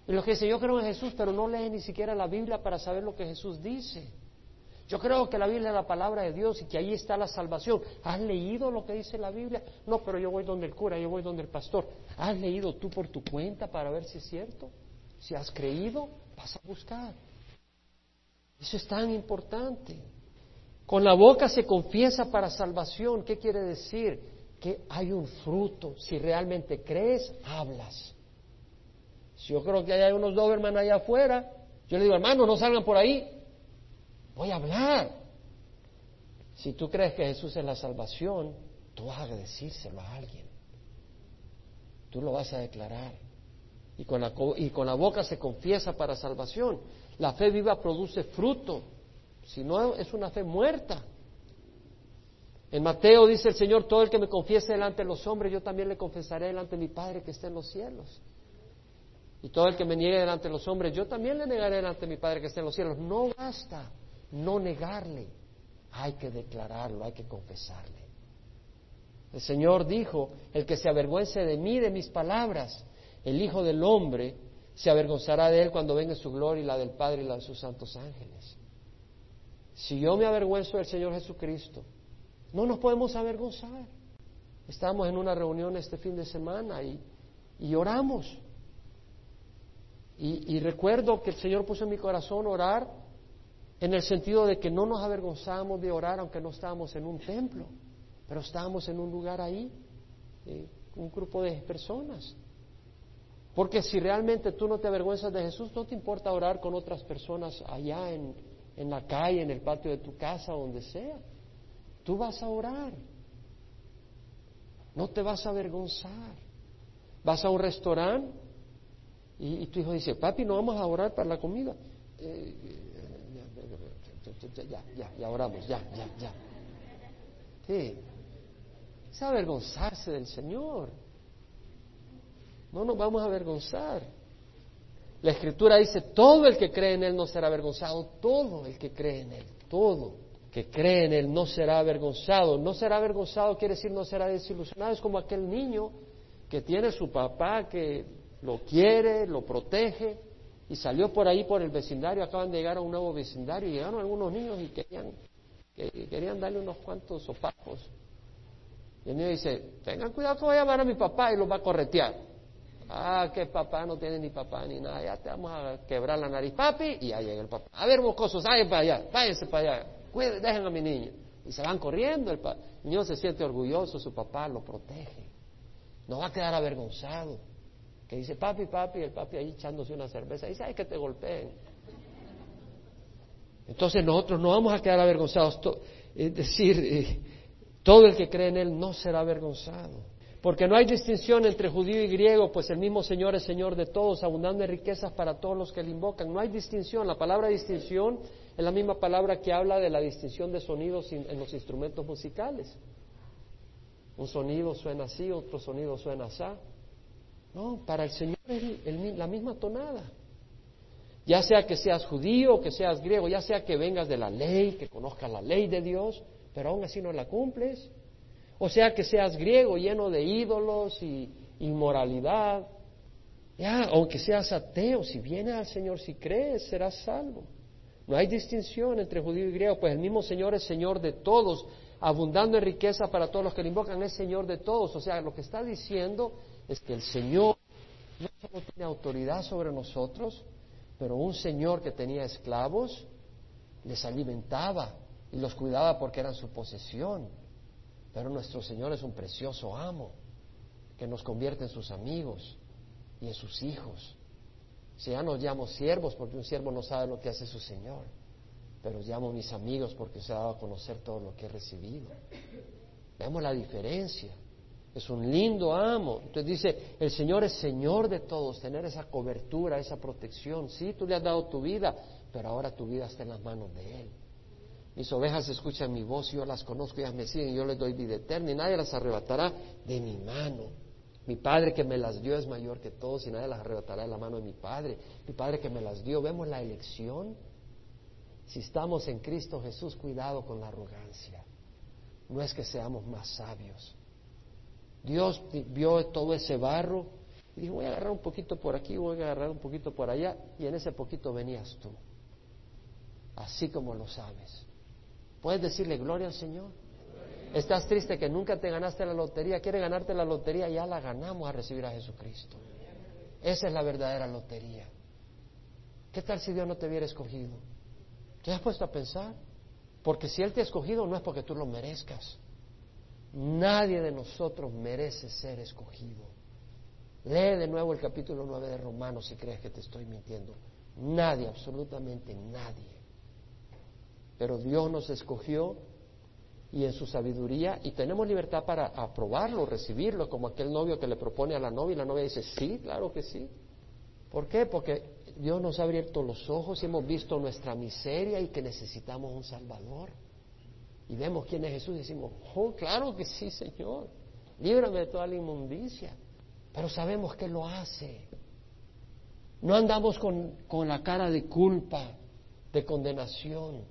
Y lo que dice, yo creo en Jesús, pero no lees ni siquiera la Biblia para saber lo que Jesús dice. Yo creo que la Biblia es la palabra de Dios y que ahí está la salvación. ¿Has leído lo que dice la Biblia? No, pero yo voy donde el cura, yo voy donde el pastor. ¿Has leído tú por tu cuenta para ver si es cierto? Si has creído, vas a buscar. Eso es tan importante. Con la boca se confiesa para salvación. ¿Qué quiere decir? que hay un fruto. Si realmente crees, hablas. Si yo creo que hay unos Doberman allá afuera, yo le digo, hermano, no salgan por ahí. Voy a hablar. Si tú crees que Jesús es la salvación, tú vas a decírselo a alguien. Tú lo vas a declarar. Y con, la, y con la boca se confiesa para salvación. La fe viva produce fruto. Si no, es una fe muerta. En Mateo dice el Señor, todo el que me confiese delante de los hombres, yo también le confesaré delante de mi Padre que está en los cielos. Y todo el que me niegue delante de los hombres, yo también le negaré delante de mi Padre que está en los cielos. No basta no negarle, hay que declararlo, hay que confesarle. El Señor dijo, el que se avergüence de mí, de mis palabras, el Hijo del Hombre, se avergonzará de él cuando venga su gloria y la del Padre y la de sus santos ángeles. Si yo me avergüenzo del Señor Jesucristo, no nos podemos avergonzar. Estábamos en una reunión este fin de semana y, oramos. Y, recuerdo que el Señor puso en mi corazón orar en el sentido de que no nos avergonzábamos de orar aunque no estábamos en un templo, pero estábamos en un lugar ahí, eh, un grupo de personas. Porque si realmente tú no te avergüenzas de Jesús, no te importa orar con otras personas allá en, en la calle, en el patio de tu casa, donde sea. Tú vas a orar. No te vas a avergonzar. Vas a un restaurante y, tu hijo dice, papi, no vamos a orar para la comida. ya, ya, ya oramos, ya, ya, ya. ¿Qué? Es avergonzarse del Señor. No nos vamos a avergonzar. La Escritura dice, todo el que cree en Él no será avergonzado, todo el que cree en Él, todo que cree en Él no será avergonzado. No será avergonzado quiere decir no será desilusionado. Es como aquel niño que tiene su papá que lo quiere, lo protege, y salió por ahí por el vecindario, acaban de llegar a un nuevo vecindario, y llegaron algunos niños y querían, querían darle unos cuantos sopapos. Y el niño dice, tengan cuidado que voy a llamar a mi papá y los va a corretear. Ah, que papá no tiene ni papá ni nada, ya te vamos a quebrar la nariz, papi, y ya llega el papá. A ver, mocosos, vayan para allá, váyanse para allá, cuiden, dejen a mi niño. Y se van corriendo, el, el niño se siente orgulloso, su papá lo protege. No va a quedar avergonzado. Que dice, papi, papi, el papi ahí echándose una cerveza, y ay, que te golpeen. Entonces nosotros no vamos a quedar avergonzados. Es decir, eh, todo el que cree en Él no será avergonzado. Porque no hay distinción entre judío y griego, pues el mismo Señor es Señor de todos, abundando en riquezas para todos los que le invocan. No hay distinción. La palabra distinción es la misma palabra que habla de la distinción de sonidos en los instrumentos musicales. Un sonido suena así, otro sonido suena así. No, para el Señor es la misma tonada. Ya sea que seas judío, que seas griego, ya sea que vengas de la ley, que conozcas la ley de Dios, pero aún así no la cumples. O sea que seas griego lleno de ídolos y inmoralidad. Ya, aunque seas ateo, si vienes al Señor, si crees, serás salvo. No hay distinción entre judío y griego, pues el mismo Señor es Señor de todos, abundando en riqueza para todos los que le invocan, es Señor de todos. O sea, lo que está diciendo es que el Señor no solo tiene autoridad sobre nosotros, pero un Señor que tenía esclavos les alimentaba y los cuidaba porque eran su posesión. Pero nuestro Señor es un precioso amo que nos convierte en sus amigos y en sus hijos. Si ya nos llamo siervos porque un siervo no sabe lo que hace su Señor, pero llamo mis amigos porque se ha dado a conocer todo lo que he recibido. Veamos la diferencia es un lindo amo. Entonces dice, el Señor es Señor de todos, tener esa cobertura, esa protección. Sí, tú le has dado tu vida, pero ahora tu vida está en las manos de Él. Mis ovejas escuchan mi voz, yo las conozco, ellas me siguen, yo les doy vida eterna y nadie las arrebatará de mi mano. Mi Padre que me las dio es mayor que todos y nadie las arrebatará de la mano de mi Padre. Mi Padre que me las dio, vemos la elección. Si estamos en Cristo Jesús, cuidado con la arrogancia. No es que seamos más sabios, Dios vio todo ese barro y dijo, voy a agarrar un poquito por aquí, voy a agarrar un poquito por allá, y en ese poquito venías tú, así como lo sabes. ¿Puedes decirle gloria al Señor? Estás triste que nunca te ganaste la lotería, quieres ganarte la lotería, ya la ganamos a recibir a Jesucristo. Esa es la verdadera lotería. ¿Qué tal si Dios no te hubiera escogido? ¿Te has puesto a pensar? Porque si Él te ha escogido no es porque tú lo merezcas. Nadie de nosotros merece ser escogido. Lee de nuevo el capítulo 9 de Romanos si crees que te estoy mintiendo. Nadie, absolutamente nadie. Pero Dios nos escogió y en su sabiduría, y tenemos libertad para aprobarlo, recibirlo, como aquel novio que le propone a la novia y la novia dice, sí, claro que sí. ¿Por qué? Porque Dios nos ha abierto los ojos y hemos visto nuestra miseria y que necesitamos un Salvador y vemos quién es Jesús y decimos, oh, claro que sí, Señor, líbrame de toda la inmundicia. Pero sabemos que lo hace. No andamos con, con la cara de culpa, de condenación,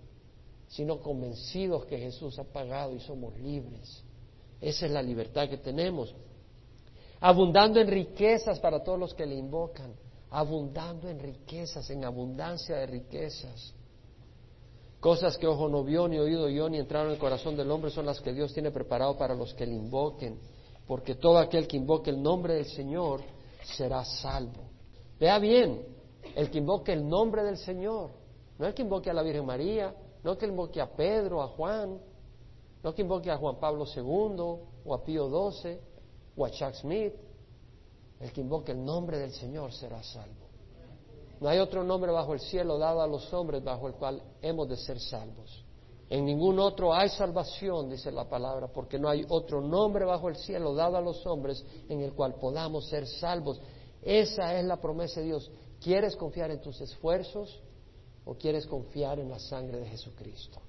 sino convencidos que Jesús ha pagado y somos libres. Esa es la libertad que tenemos. Abundando en riquezas para todos los que le invocan. Abundando en riquezas, en abundancia de riquezas. Cosas que ojo no vio, ni oído yo, ni entraron en el corazón del hombre son las que Dios tiene preparado para los que le invoquen, porque todo aquel que invoque el nombre del Señor será salvo. Vea bien, el que invoque el nombre del Señor, no el que invoque a la Virgen María, no que invoque a Pedro, a Juan, no que invoque a Juan Pablo II o a Pío XII o a Chuck Smith, el que invoque el nombre del Señor será salvo. No hay otro nombre bajo el cielo dado a los hombres bajo el cual hemos de ser salvos. En ningún otro hay salvación, dice la palabra, porque no hay otro nombre bajo el cielo dado a los hombres en el cual podamos ser salvos. Esa es la promesa de Dios. ¿Quieres confiar en tus esfuerzos o quieres confiar en la sangre de Jesucristo?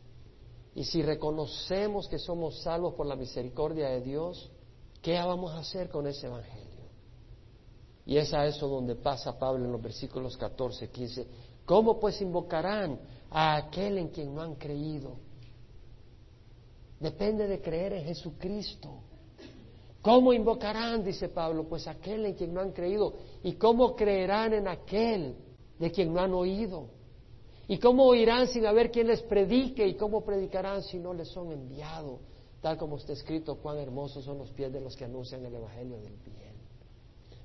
Y si reconocemos que somos salvos por la misericordia de Dios, ¿qué vamos a hacer con ese Evangelio? Y es a eso donde pasa Pablo en los versículos 14, 15. ¿Cómo pues invocarán a aquel en quien no han creído? Depende de creer en Jesucristo. ¿Cómo invocarán, dice Pablo? Pues aquel en quien no han creído. ¿Y cómo creerán en aquel de quien no han oído? ¿Y cómo oirán sin haber quien les predique? ¿Y cómo predicarán si no les son enviados? Tal como está escrito, cuán hermosos son los pies de los que anuncian el Evangelio del bien.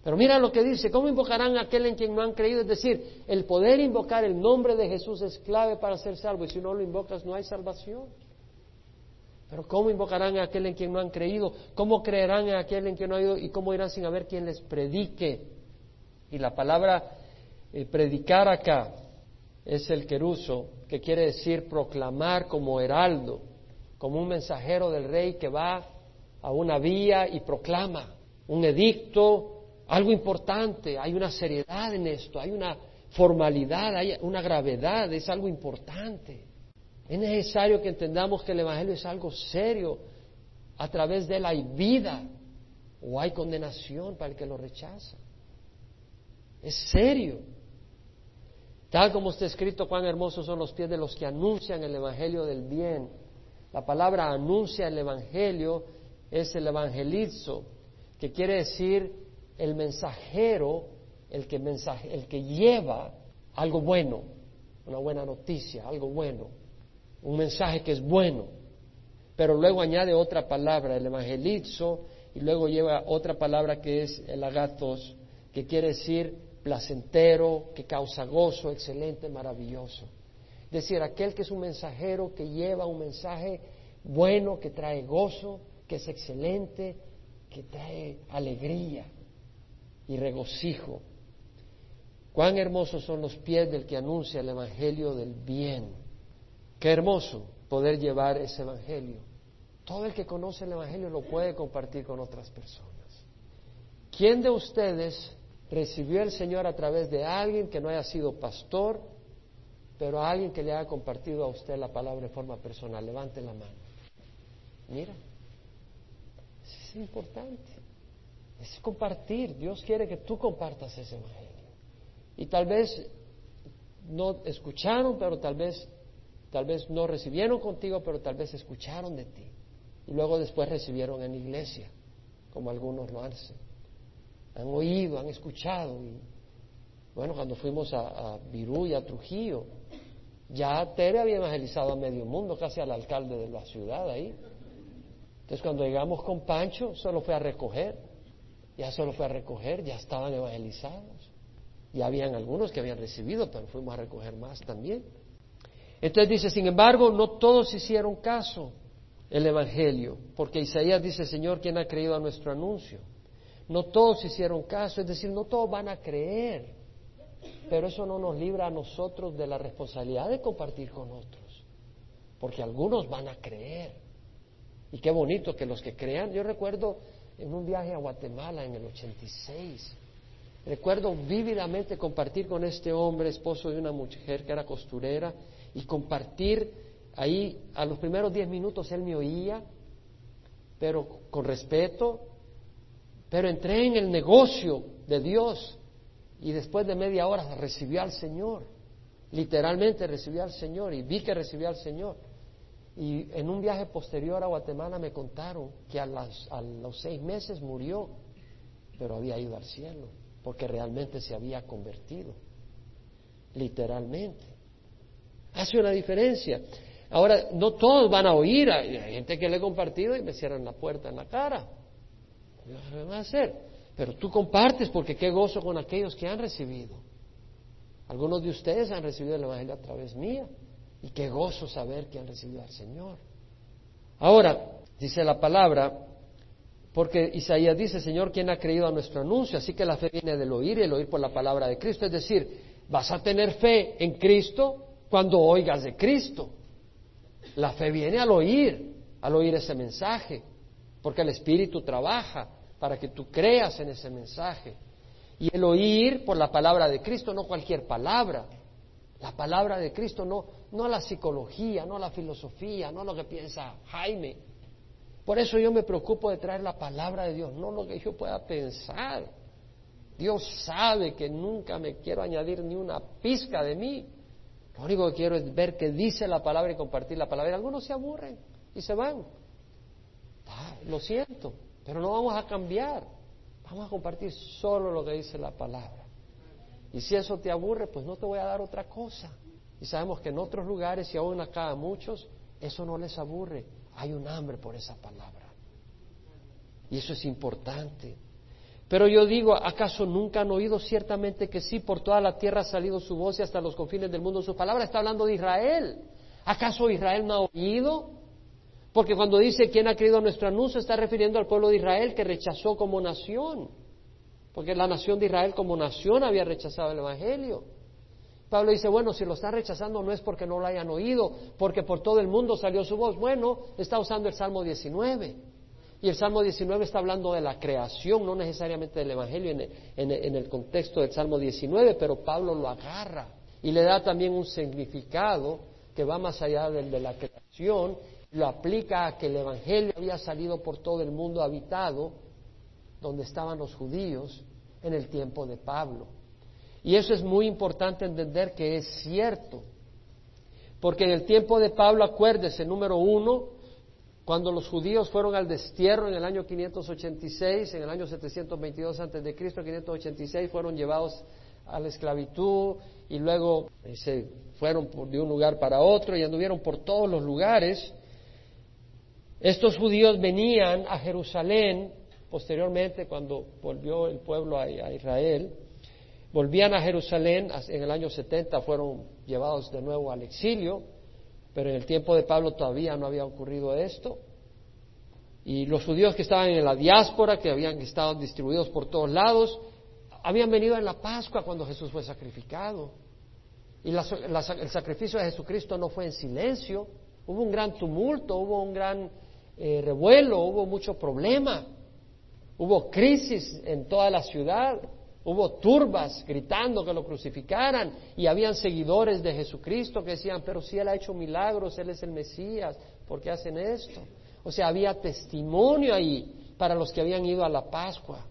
Pero mira lo que dice, ¿cómo invocarán a aquel en quien no han creído? Es decir, el poder invocar el nombre de Jesús es clave para ser salvo y si no lo invocas no hay salvación. Pero ¿cómo invocarán a aquel en quien no han creído? ¿Cómo creerán en aquel en quien no han oído? ¿Y cómo irán sin haber quien les predique? Y la palabra eh, predicar acá es el queruso, que quiere decir proclamar como heraldo, como un mensajero del rey que va a una vía y proclama un edicto, algo importante, hay una seriedad en esto, hay una formalidad, hay una gravedad, es algo importante. Es necesario que entendamos que el Evangelio es algo serio. A través de él hay vida o hay condenación para el que lo rechaza. Es serio. Tal como está escrito, cuán hermosos son los pies de los que anuncian el Evangelio del bien. La palabra anuncia el Evangelio es el evangelizo, que quiere decir el mensajero, el que, el que lleva algo bueno, una buena noticia, algo bueno un mensaje que es bueno, pero luego añade otra palabra, el evangelizo, y luego lleva otra palabra que es el agatos, que quiere decir placentero, que causa gozo, excelente, maravilloso. Es decir, aquel que es un mensajero que lleva un mensaje bueno, que trae gozo, que es excelente, que trae alegría y regocijo. Cuán hermosos son los pies del que anuncia el Evangelio del bien. Qué hermoso poder llevar ese Evangelio. Todo el que conoce el Evangelio lo puede compartir con otras personas. ¿Quién de ustedes recibió el Señor a través de alguien que no haya sido pastor, pero a alguien que le haya compartido a usted la palabra de forma personal? Levante la mano. Mira, es importante. Es compartir. Dios quiere que tú compartas ese Evangelio. Y tal vez no escucharon, pero tal vez Tal vez no recibieron contigo, pero tal vez escucharon de ti. Y luego después recibieron en iglesia, como algunos lo hacen. Han oído, han escuchado. Y, bueno, cuando fuimos a, a Virú y a Trujillo, ya Tere había evangelizado a medio mundo, casi al alcalde de la ciudad ahí. Entonces cuando llegamos con Pancho, solo fue a recoger. Ya solo fue a recoger, ya estaban evangelizados. Ya habían algunos que habían recibido, pero fuimos a recoger más también. Entonces dice, sin embargo, no todos hicieron caso el Evangelio, porque Isaías dice, Señor, ¿quién ha creído a nuestro anuncio? No todos hicieron caso, es decir, no todos van a creer, pero eso no nos libra a nosotros de la responsabilidad de compartir con otros, porque algunos van a creer. Y qué bonito que los que crean, yo recuerdo en un viaje a Guatemala en el 86, recuerdo vívidamente compartir con este hombre, esposo de una mujer que era costurera, y compartir ahí, a los primeros diez minutos él me oía, pero con respeto, pero entré en el negocio de Dios y después de media hora recibí al Señor, literalmente recibí al Señor y vi que recibí al Señor. Y en un viaje posterior a Guatemala me contaron que a, a los seis meses murió, pero había ido al cielo, porque realmente se había convertido, literalmente. Hace una diferencia. Ahora, no todos van a oír. Hay gente que le he compartido y me cierran la puerta en la cara. ¿Qué van a hacer? Pero tú compartes porque qué gozo con aquellos que han recibido. Algunos de ustedes han recibido el Evangelio a través mía. Y qué gozo saber que han recibido al Señor. Ahora, dice la palabra, porque Isaías dice, Señor, ¿quién ha creído a nuestro anuncio? Así que la fe viene del oír y el oír por la palabra de Cristo. Es decir, vas a tener fe en Cristo cuando oigas de Cristo. La fe viene al oír, al oír ese mensaje, porque el Espíritu trabaja para que tú creas en ese mensaje. Y el oír por la palabra de Cristo, no cualquier palabra. La palabra de Cristo, no, no la psicología, no la filosofía, no lo que piensa Jaime. Por eso yo me preocupo de traer la palabra de Dios, no lo que yo pueda pensar. Dios sabe que nunca me quiero añadir ni una pizca de mí. Lo único que quiero es ver qué dice la palabra y compartir la palabra. Y algunos se aburren. y se van. Ah, lo siento, pero no vamos a cambiar. Vamos a compartir solo lo que dice la palabra. Y si eso te aburre, pues no te voy a dar otra cosa. Y sabemos que en otros lugares, y aún acá a muchos, eso no les aburre. Hay un hambre por esa palabra. Y eso es importante. Pero yo digo, ¿acaso nunca han oído ciertamente que sí, por toda la tierra ha salido su voz y hasta los confines del mundo su palabra? Está hablando de Israel. ¿Acaso Israel no ha oído? Porque cuando dice quién ha creído nuestro anuncio, está refiriendo al pueblo de Israel que rechazó como nación. Porque la nación de Israel como nación había rechazado el Evangelio. Pablo dice, bueno, si lo está rechazando no es porque no lo hayan oído, porque por todo el mundo salió su voz. Bueno, está usando el Salmo 19. Y el Salmo 19 está hablando de la creación, no necesariamente del Evangelio en el, contexto del Salmo 19, pero Pablo lo agarra y le da también un significado que va más allá del de la creación, lo aplica a que el Evangelio había salido por todo el mundo habitado, donde estaban los judíos, en el tiempo de Pablo. Y eso es muy importante entender que es cierto, porque en el tiempo de Pablo, acuérdese, número uno, cuando los judíos fueron al destierro en el año 586, en el año 722 antes de Cristo, 586 fueron llevados a la esclavitud y luego eh, se fueron de un lugar para otro y anduvieron por todos los lugares. Estos judíos venían a Jerusalén posteriormente cuando volvió el pueblo a, Israel, volvían a Jerusalén en el año 70, fueron llevados de nuevo al exilio pero en el tiempo de Pablo todavía no había ocurrido esto. Y los judíos que estaban en la diáspora, que habían estado distribuidos por todos lados, habían venido en la Pascua cuando Jesús fue sacrificado. Y el sacrificio de Jesucristo no fue en silencio, hubo un gran tumulto, hubo un gran eh, revuelo, hubo mucho problema, hubo crisis en toda la ciudad. Hubo turbas gritando que lo crucificaran y habían seguidores de Jesucristo que decían, pero si Él ha hecho milagros, Él es el Mesías, ¿por qué hacen esto? O sea, había testimonio ahí para los que habían ido a la Pascua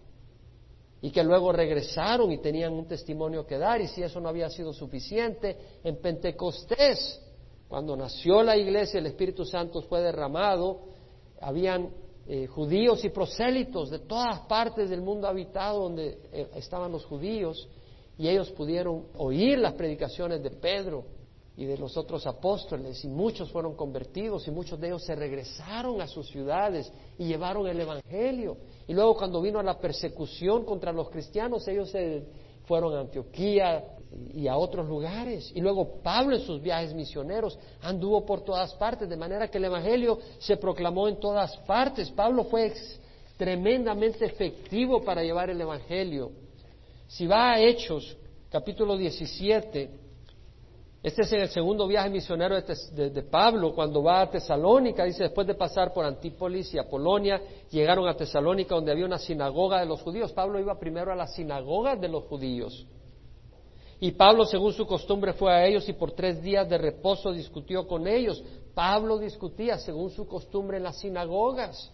y que luego regresaron y tenían un testimonio que dar y si eso no había sido suficiente, en Pentecostés, cuando nació la iglesia, el Espíritu Santo fue derramado, habían eh, judíos y prosélitos de todas partes del mundo habitado donde eh, estaban los judíos y ellos pudieron oír las predicaciones de Pedro y de los otros apóstoles y muchos fueron convertidos y muchos de ellos se regresaron a sus ciudades y llevaron el Evangelio. Y luego cuando vino la persecución contra los cristianos, ellos se fueron a Antioquía, y a otros lugares. Y luego Pablo en sus viajes misioneros anduvo por todas partes, de manera que el Evangelio se proclamó en todas partes. Pablo fue tremendamente efectivo para llevar el Evangelio. Si va a Hechos, capítulo 17, este es en el segundo viaje misionero de, Pablo, cuando va a Tesalónica, dice, después de pasar por Antípolis y Apolonia, llegaron a Tesalónica donde había una sinagoga de los judíos. Pablo iba primero a la sinagoga de los judíos. Y Pablo, según su costumbre, fue a ellos y por tres días de reposo discutió con ellos. Pablo discutía, según su costumbre, en las sinagogas.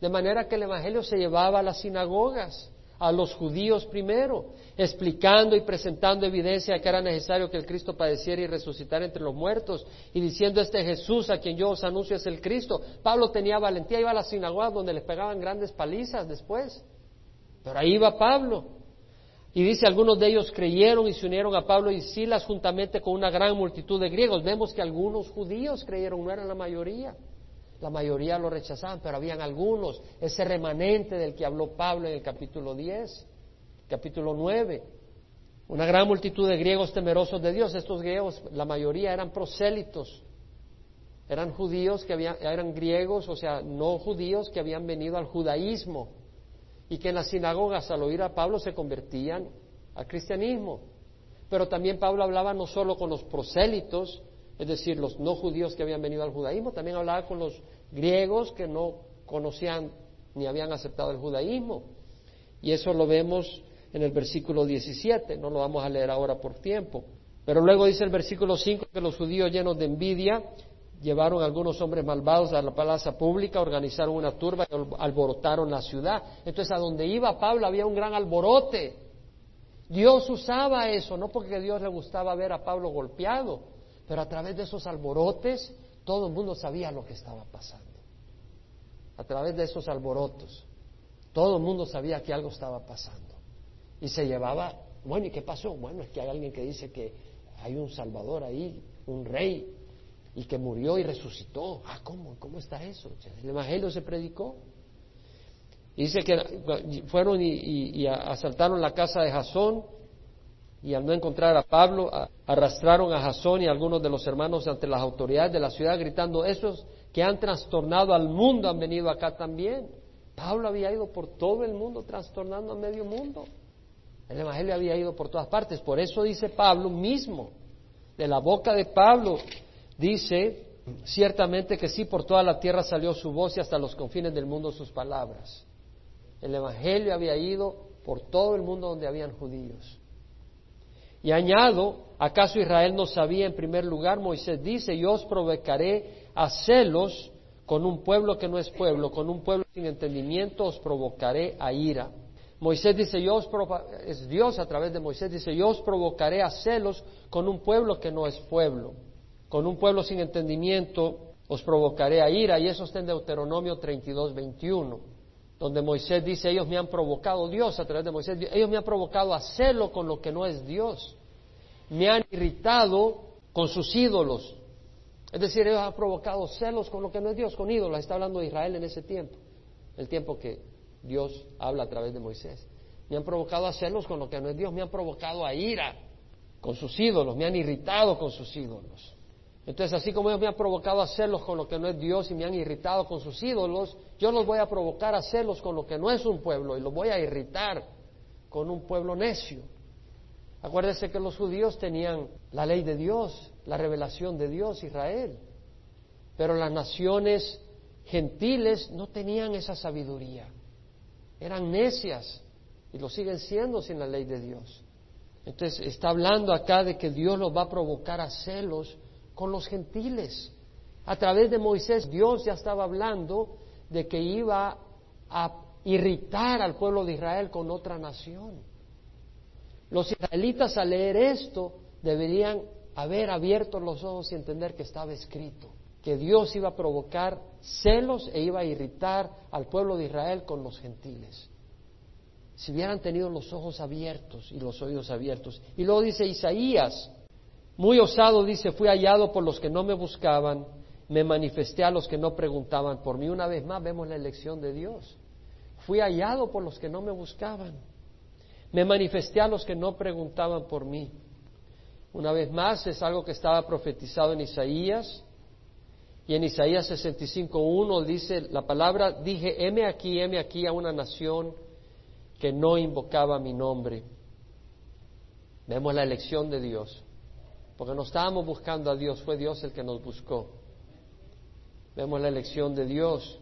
De manera que el Evangelio se llevaba a las sinagogas, a los judíos primero, explicando y presentando evidencia de que era necesario que el Cristo padeciera y resucitara entre los muertos, y diciendo este Jesús a quien yo os anuncio es el Cristo. Pablo tenía valentía, iba a las sinagogas donde les pegaban grandes palizas después. Pero ahí iba Pablo y dice, algunos de ellos creyeron y se unieron a Pablo y Silas juntamente con una gran multitud de griegos. Vemos que algunos judíos creyeron, no eran la mayoría. La mayoría lo rechazaban, pero habían algunos, ese remanente del que habló Pablo en el capítulo 10, capítulo 9. Una gran multitud de griegos temerosos de Dios. Estos griegos, la mayoría eran prosélitos, eran judíos que habían, eran griegos, o sea, no judíos que habían venido al judaísmo y que en las sinagogas al oír a Pablo se convertían al cristianismo. Pero también Pablo hablaba no solo con los prosélitos, es decir, los no judíos que habían venido al judaísmo, también hablaba con los griegos que no conocían ni habían aceptado el judaísmo. Y eso lo vemos en el versículo 17, no lo vamos a leer ahora por tiempo. Pero luego dice el versículo 5 que los judíos llenos de envidia llevaron algunos hombres malvados a la plaza pública, organizaron una turba y alborotaron la ciudad. Entonces, a donde iba Pablo había un gran alborote. Dios usaba eso, no porque a Dios le gustaba ver a Pablo golpeado, pero a través de esos alborotes todo el mundo sabía lo que estaba pasando. A través de esos alborotos, todo el mundo sabía que algo estaba pasando. Y se llevaba, bueno, ¿y qué pasó? Bueno, es que hay alguien que dice que hay un Salvador ahí, un rey, y que murió y resucitó. Ah, ¿cómo? ¿Cómo está eso? El Evangelio se predicó. dice que fueron y, asaltaron la casa de Jasón y al no encontrar a Pablo, arrastraron a Jasón y algunos de los hermanos ante las autoridades de la ciudad gritando, esos que han trastornado al mundo han venido acá también. Pablo había ido por todo el mundo trastornando a medio mundo. El Evangelio había ido por todas partes. Por eso dice Pablo mismo, de la boca de Pablo, dice ciertamente que sí, por toda la tierra salió su voz y hasta los confines del mundo sus palabras. El Evangelio había ido por todo el mundo donde habían judíos. Y añado, ¿acaso Israel no sabía en primer lugar? Moisés dice, yo os provocaré a celos con un pueblo que no es pueblo, con un pueblo sin entendimiento os provocaré a ira. Moisés dice, yo os es Dios a través de Moisés dice, yo os provocaré a celos con un pueblo que no es pueblo, con un pueblo sin entendimiento os provocaré a ira, y eso está en Deuteronomio 32, 21, donde Moisés dice, ellos me han provocado, Dios a través de Moisés, ellos me han provocado a celo con lo que no es Dios, me han irritado con sus ídolos, es decir, ellos han provocado celos con lo que no es Dios, con ídolos, está hablando de Israel en ese tiempo, el tiempo que Dios habla a través de Moisés. Me han provocado a celos con lo que no es Dios, me han provocado a ira con sus ídolos, me han irritado con sus ídolos. Entonces, así como ellos me han provocado a celos con lo que no es Dios y me han irritado con sus ídolos, yo los voy a provocar a celos con lo que no es un pueblo y los voy a irritar con un pueblo necio. Acuérdense que los judíos tenían la ley de Dios, la revelación de Dios, Israel, pero las naciones gentiles no tenían esa sabiduría eran necias y lo siguen siendo sin la ley de Dios. Entonces está hablando acá de que Dios los va a provocar a celos con los gentiles. A través de Moisés Dios ya estaba hablando de que iba a irritar al pueblo de Israel con otra nación. Los israelitas al leer esto deberían haber abierto los ojos y entender que estaba escrito que Dios iba a provocar celos e iba a irritar al pueblo de Israel con los gentiles. Si hubieran tenido los ojos abiertos y los oídos abiertos. Y luego dice Isaías, muy osado dice, fui hallado por los que no me buscaban, me manifesté a los que no preguntaban por mí. Una vez más vemos la elección de Dios. Fui hallado por los que no me buscaban. Me manifesté a los que no preguntaban por mí. Una vez más es algo que estaba profetizado en Isaías y en Isaías 65.1 dice la palabra, dije, heme aquí, heme aquí a una nación que no invocaba mi nombre. Vemos la elección de Dios, porque no estábamos buscando a Dios, fue Dios el que nos buscó. Vemos la elección de Dios.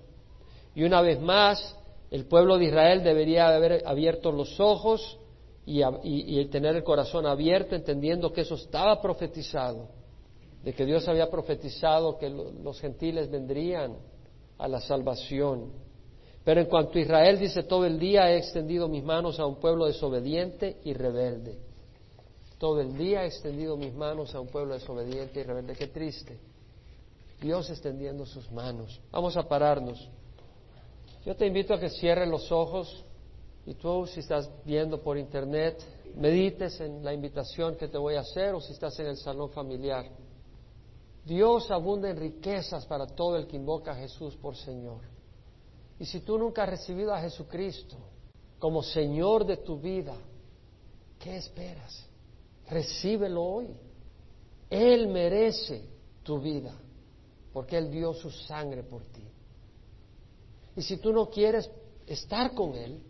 Y una vez más, el pueblo de Israel debería haber abierto los ojos y, tener el corazón abierto, entendiendo que eso estaba profetizado de que Dios había profetizado que los gentiles vendrían a la salvación. Pero en cuanto a Israel dice, todo el día he extendido mis manos a un pueblo desobediente y rebelde. Todo el día he extendido mis manos a un pueblo desobediente y rebelde. Qué triste. Dios extendiendo sus manos. Vamos a pararnos. Yo te invito a que cierres los ojos y tú, si estás viendo por internet, medites en la invitación que te voy a hacer o si estás en el salón familiar. Dios abunda en riquezas para todo el que invoca a Jesús por Señor. Y si tú nunca has recibido a Jesucristo como Señor de tu vida, ¿qué esperas? Recíbelo hoy. Él merece tu vida, porque Él dio su sangre por ti. Y si tú no quieres estar con Él,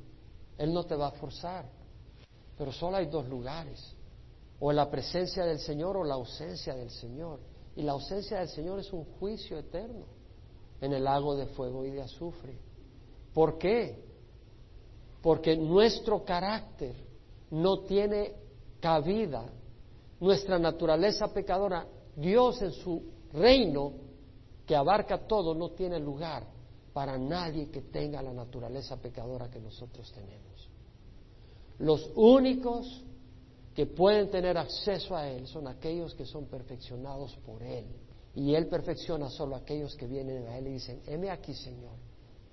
Él no te va a forzar. Pero solo hay dos lugares, o la presencia del Señor o la ausencia del Señor. Y la ausencia del Señor es un juicio eterno en el lago de fuego y de azufre. ¿Por qué? Porque nuestro carácter no tiene cabida, nuestra naturaleza pecadora, Dios en su reino que abarca todo no tiene lugar para nadie que tenga la naturaleza pecadora que nosotros tenemos. Los únicos que pueden tener acceso a Él son aquellos que son perfeccionados por Él. Y Él perfecciona solo aquellos que vienen a Él y dicen, heme aquí, Señor,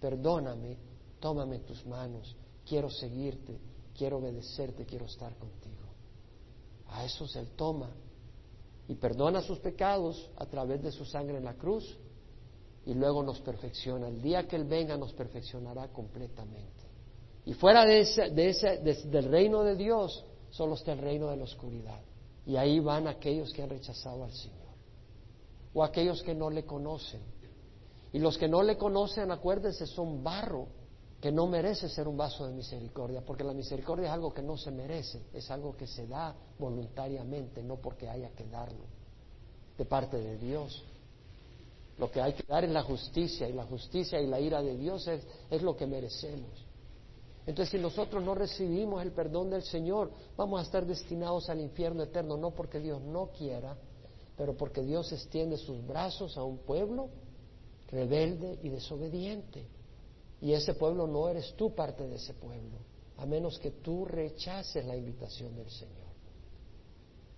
perdóname, tómame tus manos, quiero seguirte, quiero obedecerte, quiero estar contigo. A esos Él toma y perdona sus pecados a través de su sangre en la cruz y luego nos perfecciona. El día que Él venga nos perfeccionará completamente. Y fuera de ese, de ese, del reino de Dios solo está el reino de la oscuridad. Y ahí van aquellos que han rechazado al Señor o aquellos que no le conocen. Y los que no le conocen, acuérdense, son barro que no merece ser un vaso de misericordia, porque la misericordia es algo que no se merece, es algo que se da voluntariamente, no porque haya que darlo, de parte de Dios. Lo que hay que dar es la justicia, y la justicia y la ira de Dios es, lo que merecemos. Entonces, si nosotros no recibimos el perdón del Señor, vamos a estar destinados al infierno eterno, no porque Dios no quiera, pero porque Dios extiende sus brazos a un pueblo rebelde y desobediente. Y ese pueblo no eres tú parte de ese pueblo, a menos que tú rechaces la invitación del Señor.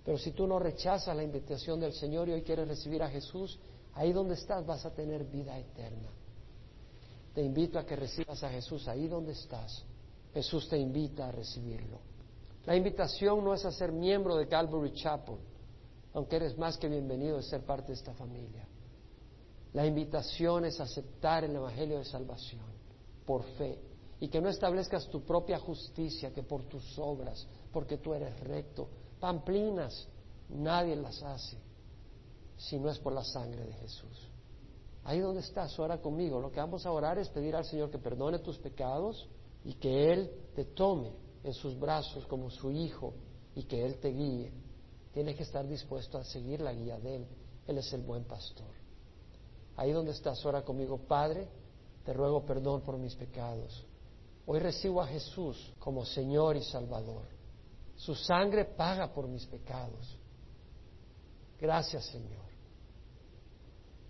Pero si tú no rechazas la invitación del Señor y hoy quieres recibir a Jesús, ahí donde estás vas a tener vida eterna. Te invito a que recibas a Jesús ahí donde estás. Jesús te invita a recibirlo. La invitación no es a ser miembro de Calvary Chapel, aunque eres más que bienvenido de ser parte de esta familia. La invitación es aceptar el Evangelio de Salvación por fe y que no establezcas tu propia justicia, que por tus obras, porque tú eres recto. Pamplinas, nadie las hace si no es por la sangre de Jesús. Ahí donde estás, ora conmigo. Lo que vamos a orar es pedir al Señor que perdone tus pecados y que Él te tome en sus brazos como su hijo y que Él te guíe. Tienes que estar dispuesto a seguir la guía de Él. Él es el buen pastor. Ahí donde estás, ora conmigo, Padre te ruego perdón por mis pecados. Hoy recibo a Jesús como Señor y Salvador. Su sangre paga por mis pecados. Gracias, Señor.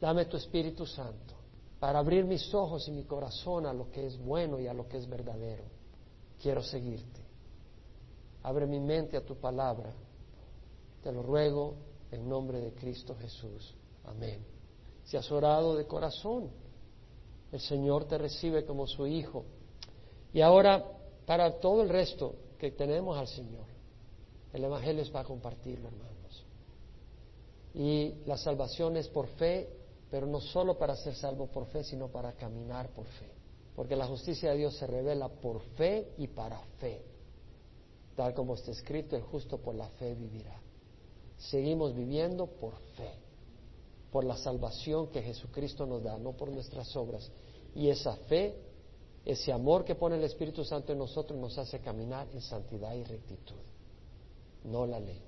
Dame tu Espíritu Santo para abrir mis ojos y mi corazón a lo que es bueno y a lo que es verdadero. Quiero seguirte. Abre mi mente a tu palabra. Te lo ruego en nombre de Cristo Jesús. Amén. Si has orado de corazón, el Señor te recibe como su hijo. Y ahora, para todo el resto que tenemos al Señor, el Evangelio es para compartirlo, hermanos. Y la salvación es por fe, pero no solo para ser salvo por fe, sino para caminar por fe. Porque la justicia de Dios se revela por fe y para fe. Tal como está escrito, el justo por la fe vivirá. Seguimos viviendo por fe por la salvación que Jesucristo nos da, no por nuestras obras. Y esa fe, ese amor que pone el Espíritu Santo en nosotros nos hace caminar en santidad y rectitud, no la ley.